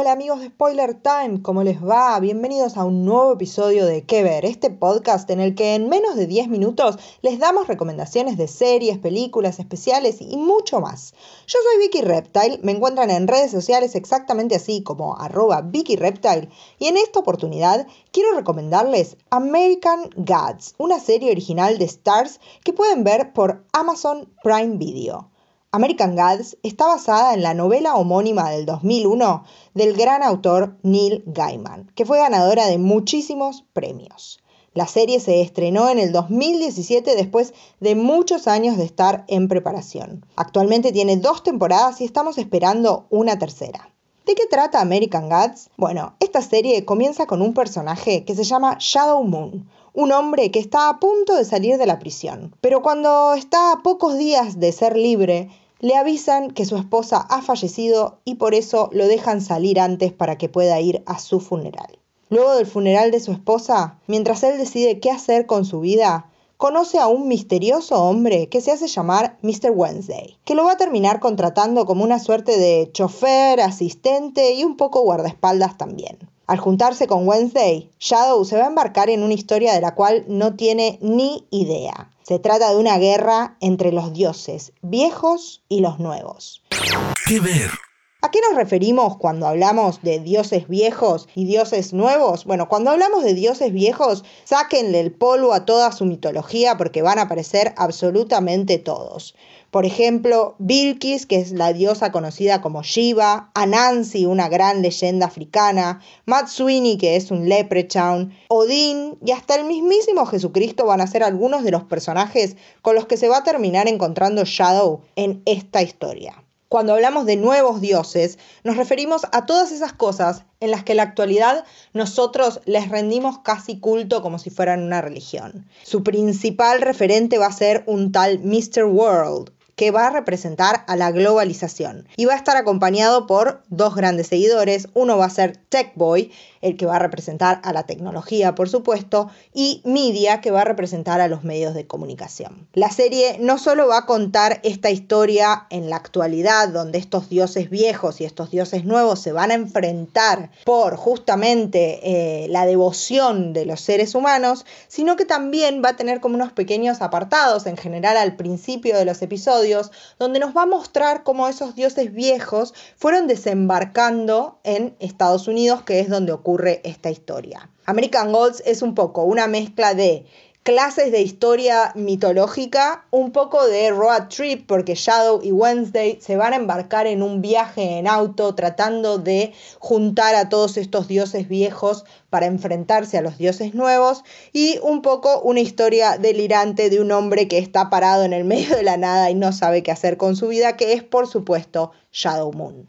Hola amigos de Spoiler Time, ¿cómo les va? Bienvenidos a un nuevo episodio de ¿Qué ver? Este podcast en el que en menos de 10 minutos les damos recomendaciones de series, películas, especiales y mucho más. Yo soy Vicky Reptile, me encuentran en redes sociales exactamente así como arroba Vicky Reptile y en esta oportunidad quiero recomendarles American Gods, una serie original de Stars que pueden ver por Amazon Prime Video. American Gods está basada en la novela homónima del 2001 del gran autor Neil Gaiman, que fue ganadora de muchísimos premios. La serie se estrenó en el 2017 después de muchos años de estar en preparación. Actualmente tiene dos temporadas y estamos esperando una tercera. ¿De qué trata American Gods? Bueno, esta serie comienza con un personaje que se llama Shadow Moon, un hombre que está a punto de salir de la prisión, pero cuando está a pocos días de ser libre, le avisan que su esposa ha fallecido y por eso lo dejan salir antes para que pueda ir a su funeral. Luego del funeral de su esposa, mientras él decide qué hacer con su vida, conoce a un misterioso hombre que se hace llamar Mr. Wednesday, que lo va a terminar contratando como una suerte de chofer, asistente y un poco guardaespaldas también. Al juntarse con Wednesday, Shadow se va a embarcar en una historia de la cual no tiene ni idea. Se trata de una guerra entre los dioses viejos y los nuevos. ¿Qué ver? ¿A qué nos referimos cuando hablamos de dioses viejos y dioses nuevos? Bueno, cuando hablamos de dioses viejos, sáquenle el polvo a toda su mitología porque van a aparecer absolutamente todos. Por ejemplo, Bilkis, que es la diosa conocida como Shiva, Anansi, una gran leyenda africana, Matswini, que es un leprechaun, Odín y hasta el mismísimo Jesucristo van a ser algunos de los personajes con los que se va a terminar encontrando Shadow en esta historia. Cuando hablamos de nuevos dioses, nos referimos a todas esas cosas en las que en la actualidad nosotros les rendimos casi culto como si fueran una religión. Su principal referente va a ser un tal Mr. World, que va a representar a la globalización y va a estar acompañado por dos grandes seguidores. Uno va a ser Tech Boy, el que va a representar a la tecnología, por supuesto, y Media, que va a representar a los medios de comunicación. La serie no solo va a contar esta historia en la actualidad, donde estos dioses viejos y estos dioses nuevos se van a enfrentar por justamente eh, la devoción de los seres humanos, sino que también va a tener como unos pequeños apartados, en general al principio de los episodios, donde nos va a mostrar cómo esos dioses viejos fueron desembarcando en Estados Unidos, que es donde ocurre esta historia. American Gods es un poco una mezcla de clases de historia mitológica, un poco de road trip, porque Shadow y Wednesday se van a embarcar en un viaje en auto tratando de juntar a todos estos dioses viejos para enfrentarse a los dioses nuevos, y un poco una historia delirante de un hombre que está parado en el medio de la nada y no sabe qué hacer con su vida, que es por supuesto Shadow Moon.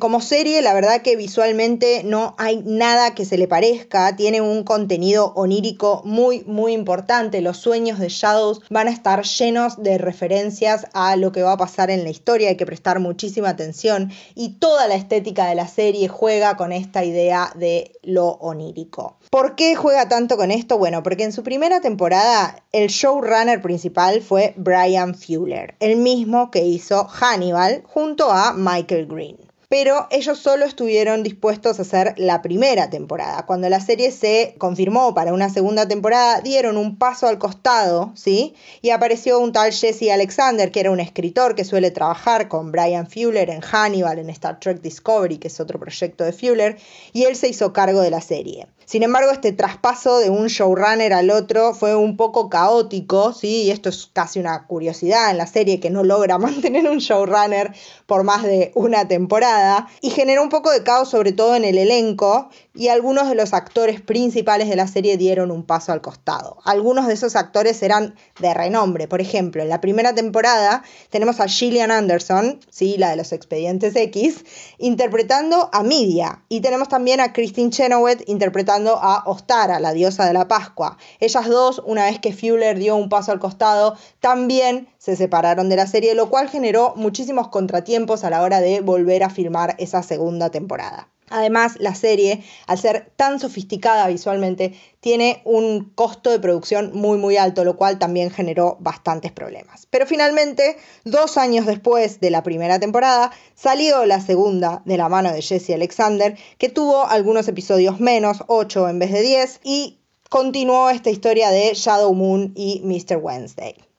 Como serie, la verdad que visualmente no hay nada que se le parezca. Tiene un contenido onírico muy, muy importante. Los sueños de Shadows van a estar llenos de referencias a lo que va a pasar en la historia. Hay que prestar muchísima atención. Y toda la estética de la serie juega con esta idea de lo onírico. ¿Por qué juega tanto con esto? Bueno, porque en su primera temporada el showrunner principal fue Brian Fuller, el mismo que hizo Hannibal junto a Michael Green pero ellos solo estuvieron dispuestos a hacer la primera temporada. Cuando la serie se confirmó para una segunda temporada, dieron un paso al costado, ¿sí? Y apareció un tal Jesse Alexander, que era un escritor que suele trabajar con Brian Fuller en Hannibal, en Star Trek Discovery, que es otro proyecto de Fuller, y él se hizo cargo de la serie. Sin embargo, este traspaso de un showrunner al otro fue un poco caótico, ¿sí? Y esto es casi una curiosidad en la serie que no logra mantener un showrunner por más de una temporada y generó un poco de caos sobre todo en el elenco y algunos de los actores principales de la serie dieron un paso al costado. Algunos de esos actores eran de renombre, por ejemplo, en la primera temporada tenemos a Gillian Anderson, ¿sí? la de los expedientes X, interpretando a Midia y tenemos también a Christine Chenoweth interpretando a Ostara, la diosa de la Pascua. Ellas dos, una vez que Fuller dio un paso al costado, también se separaron de la serie, lo cual generó muchísimos contratiempos a la hora de volver a filmar esa segunda temporada. Además, la serie, al ser tan sofisticada visualmente, tiene un costo de producción muy muy alto, lo cual también generó bastantes problemas. Pero finalmente, dos años después de la primera temporada, salió la segunda de la mano de Jesse Alexander, que tuvo algunos episodios menos, 8 en vez de 10, y continuó esta historia de Shadow Moon y Mr. Wednesday.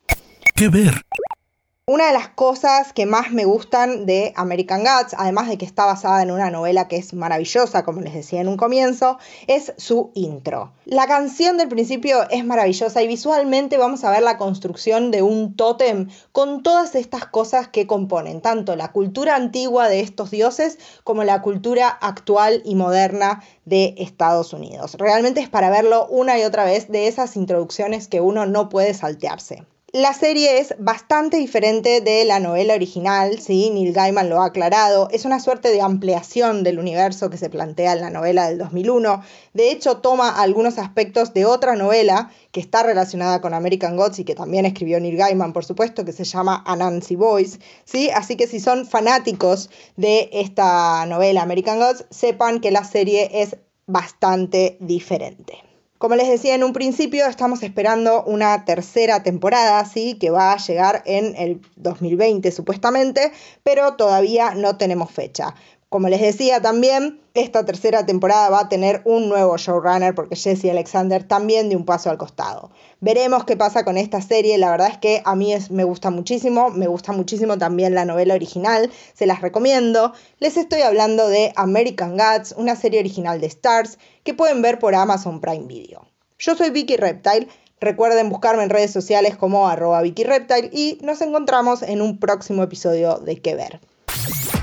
¿Qué ver? Una de las cosas que más me gustan de American Gods, además de que está basada en una novela que es maravillosa, como les decía en un comienzo, es su intro. La canción del principio es maravillosa y visualmente vamos a ver la construcción de un tótem con todas estas cosas que componen tanto la cultura antigua de estos dioses como la cultura actual y moderna de Estados Unidos. Realmente es para verlo una y otra vez de esas introducciones que uno no puede saltearse. La serie es bastante diferente de la novela original, ¿sí? Neil Gaiman lo ha aclarado, es una suerte de ampliación del universo que se plantea en la novela del 2001. De hecho, toma algunos aspectos de otra novela que está relacionada con American Gods y que también escribió Neil Gaiman, por supuesto, que se llama Anansi Boys, ¿sí? Así que si son fanáticos de esta novela American Gods, sepan que la serie es bastante diferente. Como les decía en un principio, estamos esperando una tercera temporada, ¿sí? que va a llegar en el 2020 supuestamente, pero todavía no tenemos fecha. Como les decía también, esta tercera temporada va a tener un nuevo showrunner porque Jesse Alexander también dio un paso al costado. Veremos qué pasa con esta serie, la verdad es que a mí me gusta muchísimo, me gusta muchísimo también la novela original, se las recomiendo. Les estoy hablando de American Gods, una serie original de Stars que pueden ver por Amazon Prime Video. Yo soy Vicky Reptile, recuerden buscarme en redes sociales como arroba Vicky Reptile y nos encontramos en un próximo episodio de Que Ver.